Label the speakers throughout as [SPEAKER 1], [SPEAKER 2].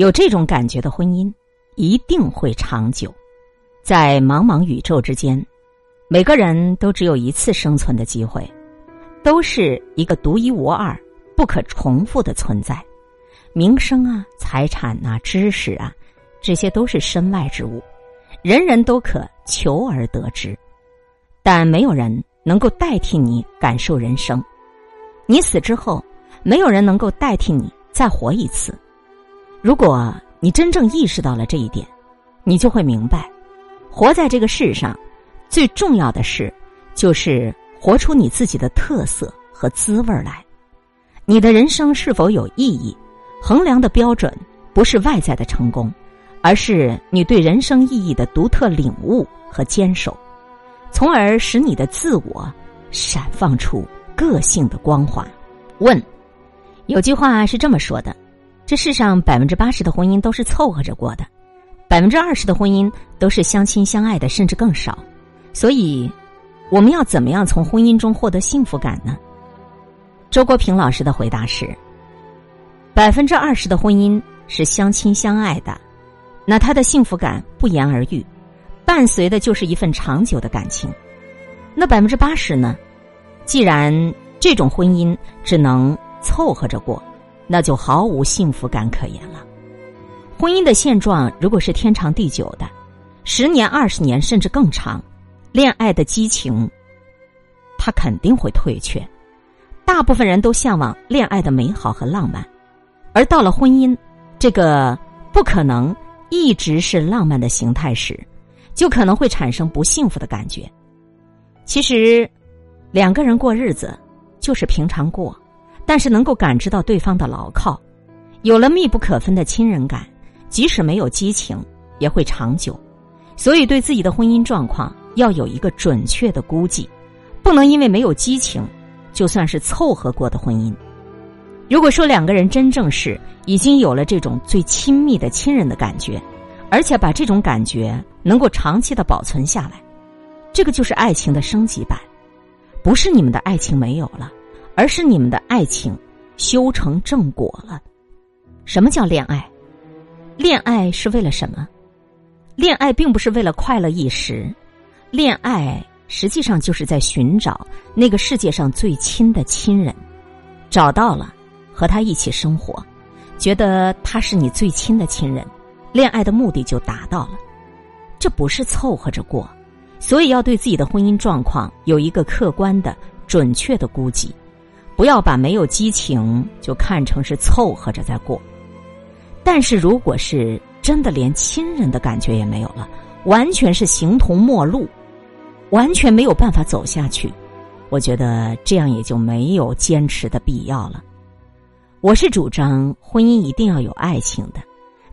[SPEAKER 1] 有这种感觉的婚姻一定会长久。在茫茫宇宙之间，每个人都只有一次生存的机会，都是一个独一无二、不可重复的存在。名声啊，财产啊，知识啊，这些都是身外之物，人人都可求而得之，但没有人能够代替你感受人生。你死之后，没有人能够代替你再活一次。如果你真正意识到了这一点，你就会明白，活在这个世上，最重要的事就是活出你自己的特色和滋味来。你的人生是否有意义？衡量的标准不是外在的成功，而是你对人生意义的独特领悟和坚守，从而使你的自我闪放出个性的光华。问：有句话是这么说的，这世上百分之八十的婚姻都是凑合着过的，百分之二十的婚姻都是相亲相爱的，甚至更少。所以，我们要怎么样从婚姻中获得幸福感呢？周国平老师的回答是。百分之二十的婚姻是相亲相爱的，那他的幸福感不言而喻，伴随的就是一份长久的感情。那百分之八十呢？既然这种婚姻只能凑合着过，那就毫无幸福感可言了。婚姻的现状如果是天长地久的，十年、二十年甚至更长，恋爱的激情，他肯定会退却。大部分人都向往恋爱的美好和浪漫。而到了婚姻，这个不可能一直是浪漫的形态时，就可能会产生不幸福的感觉。其实，两个人过日子就是平常过，但是能够感知到对方的牢靠，有了密不可分的亲人感，即使没有激情，也会长久。所以，对自己的婚姻状况要有一个准确的估计，不能因为没有激情，就算是凑合过的婚姻。如果说两个人真正是已经有了这种最亲密的亲人的感觉，而且把这种感觉能够长期的保存下来，这个就是爱情的升级版。不是你们的爱情没有了，而是你们的爱情修成正果了。什么叫恋爱？恋爱是为了什么？恋爱并不是为了快乐一时，恋爱实际上就是在寻找那个世界上最亲的亲人，找到了。和他一起生活，觉得他是你最亲的亲人，恋爱的目的就达到了。这不是凑合着过，所以要对自己的婚姻状况有一个客观的、准确的估计，不要把没有激情就看成是凑合着在过。但是如果是真的连亲人的感觉也没有了，完全是形同陌路，完全没有办法走下去，我觉得这样也就没有坚持的必要了。我是主张婚姻一定要有爱情的，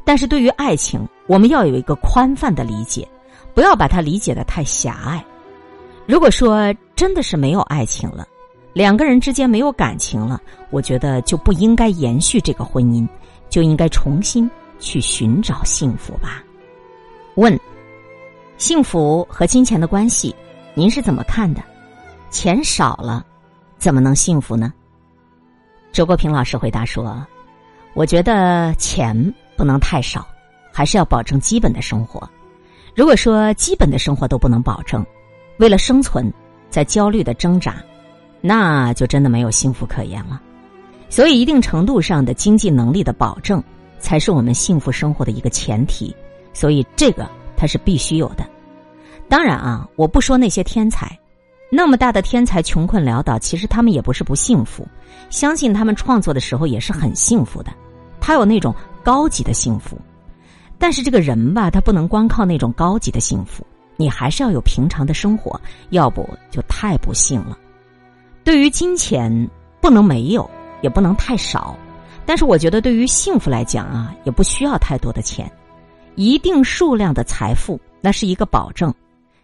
[SPEAKER 1] 但是对于爱情，我们要有一个宽泛的理解，不要把它理解的太狭隘。如果说真的是没有爱情了，两个人之间没有感情了，我觉得就不应该延续这个婚姻，就应该重新去寻找幸福吧。问：幸福和金钱的关系，您是怎么看的？钱少了，怎么能幸福呢？周国平老师回答说：“我觉得钱不能太少，还是要保证基本的生活。如果说基本的生活都不能保证，为了生存在焦虑的挣扎，那就真的没有幸福可言了。所以，一定程度上的经济能力的保证，才是我们幸福生活的一个前提。所以，这个它是必须有的。当然啊，我不说那些天才。”那么大的天才穷困潦倒，其实他们也不是不幸福，相信他们创作的时候也是很幸福的，他有那种高级的幸福。但是这个人吧，他不能光靠那种高级的幸福，你还是要有平常的生活，要不就太不幸了。对于金钱，不能没有，也不能太少，但是我觉得对于幸福来讲啊，也不需要太多的钱，一定数量的财富那是一个保证。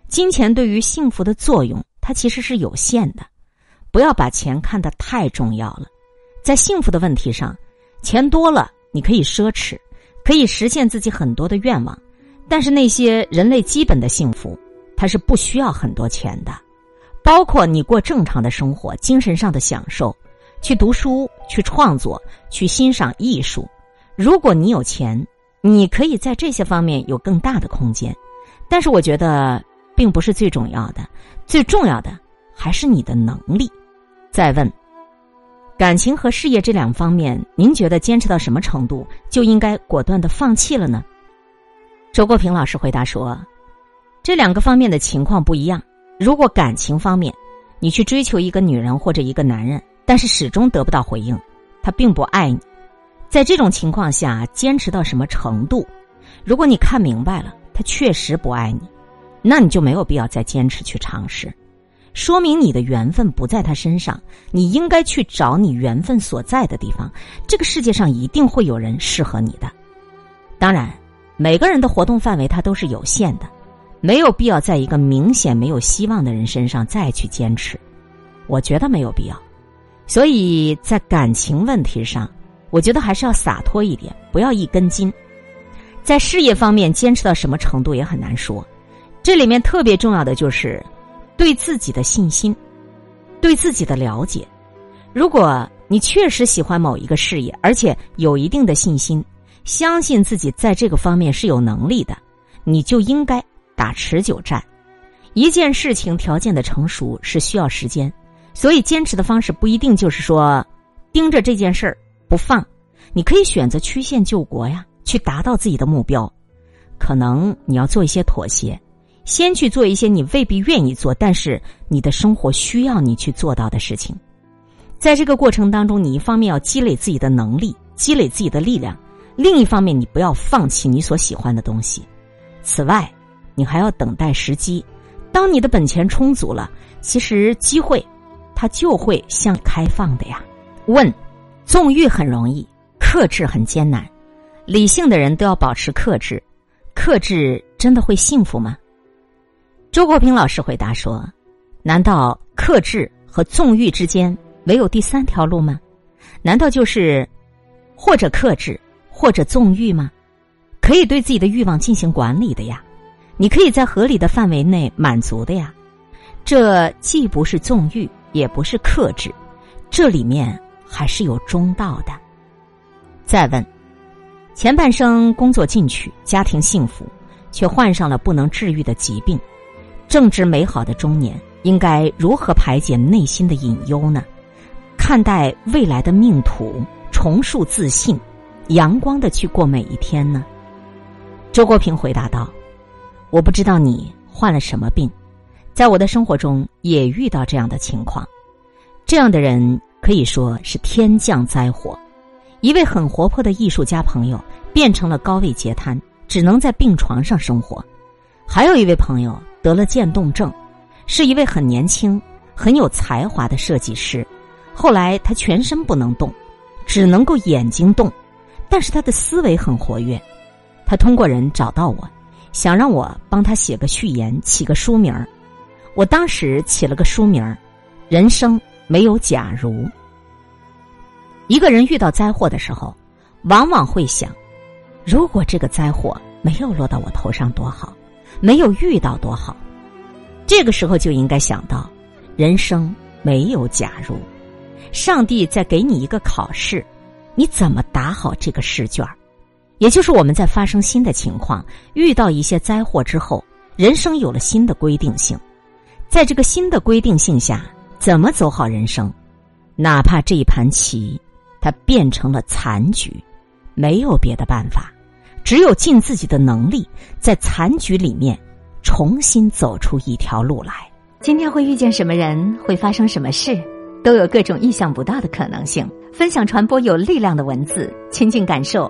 [SPEAKER 1] 金钱对于幸福的作用。它其实是有限的，不要把钱看得太重要了。在幸福的问题上，钱多了你可以奢侈，可以实现自己很多的愿望，但是那些人类基本的幸福，它是不需要很多钱的，包括你过正常的生活、精神上的享受、去读书、去创作、去欣赏艺术。如果你有钱，你可以在这些方面有更大的空间，但是我觉得并不是最重要的，最重要的还是你的能力。再问，感情和事业这两方面，您觉得坚持到什么程度就应该果断的放弃了呢？周国平老师回答说，这两个方面的情况不一样。如果感情方面，你去追求一个女人或者一个男人，但是始终得不到回应，他并不爱你。在这种情况下，坚持到什么程度？如果你看明白了，他确实不爱你，那你就没有必要再坚持去尝试，说明你的缘分不在他身上。你应该去找你缘分所在的地方。这个世界上一定会有人适合你的。当然，每个人的活动范围他都是有限的，没有必要在一个明显没有希望的人身上再去坚持。我觉得没有必要。所以在感情问题上。我觉得还是要洒脱一点，不要一根筋。在事业方面坚持到什么程度也很难说。这里面特别重要的就是对自己的信心，对自己的了解。如果你确实喜欢某一个事业，而且有一定的信心，相信自己在这个方面是有能力的，你就应该打持久战。一件事情条件的成熟是需要时间，所以坚持的方式不一定就是说盯着这件事儿。不放，你可以选择曲线救国呀，去达到自己的目标。可能你要做一些妥协，先去做一些你未必愿意做，但是你的生活需要你去做到的事情。在这个过程当中，你一方面要积累自己的能力，积累自己的力量；另一方面，你不要放弃你所喜欢的东西。此外，你还要等待时机。当你的本钱充足了，其实机会它就会向开放的呀。问。纵欲很容易，克制很艰难。理性的人都要保持克制，克制真的会幸福吗？周国平老师回答说：“难道克制和纵欲之间没有第三条路吗？难道就是或者克制，或者纵欲吗？可以对自己的欲望进行管理的呀，你可以在合理的范围内满足的呀。这既不是纵欲，也不是克制，这里面。”还是有中道的。再问，前半生工作进取，家庭幸福，却患上了不能治愈的疾病，正值美好的中年，应该如何排解内心的隐忧呢？看待未来的命途，重塑自信，阳光的去过每一天呢？周国平回答道：“我不知道你患了什么病，在我的生活中也遇到这样的情况，这样的人。”可以说是天降灾祸。一位很活泼的艺术家朋友变成了高位截瘫，只能在病床上生活。还有一位朋友得了渐冻症，是一位很年轻、很有才华的设计师。后来他全身不能动，只能够眼睛动，但是他的思维很活跃。他通过人找到我，想让我帮他写个序言，起个书名儿。我当时起了个书名儿：人生。没有假如，一个人遇到灾祸的时候，往往会想：如果这个灾祸没有落到我头上多好，没有遇到多好。这个时候就应该想到，人生没有假如，上帝在给你一个考试，你怎么答好这个试卷也就是我们在发生新的情况，遇到一些灾祸之后，人生有了新的规定性，在这个新的规定性下。怎么走好人生？哪怕这一盘棋，它变成了残局，没有别的办法，只有尽自己的能力，在残局里面重新走出一条路来。
[SPEAKER 2] 今天会遇见什么人，会发生什么事，都有各种意想不到的可能性。分享传播有力量的文字，亲近感受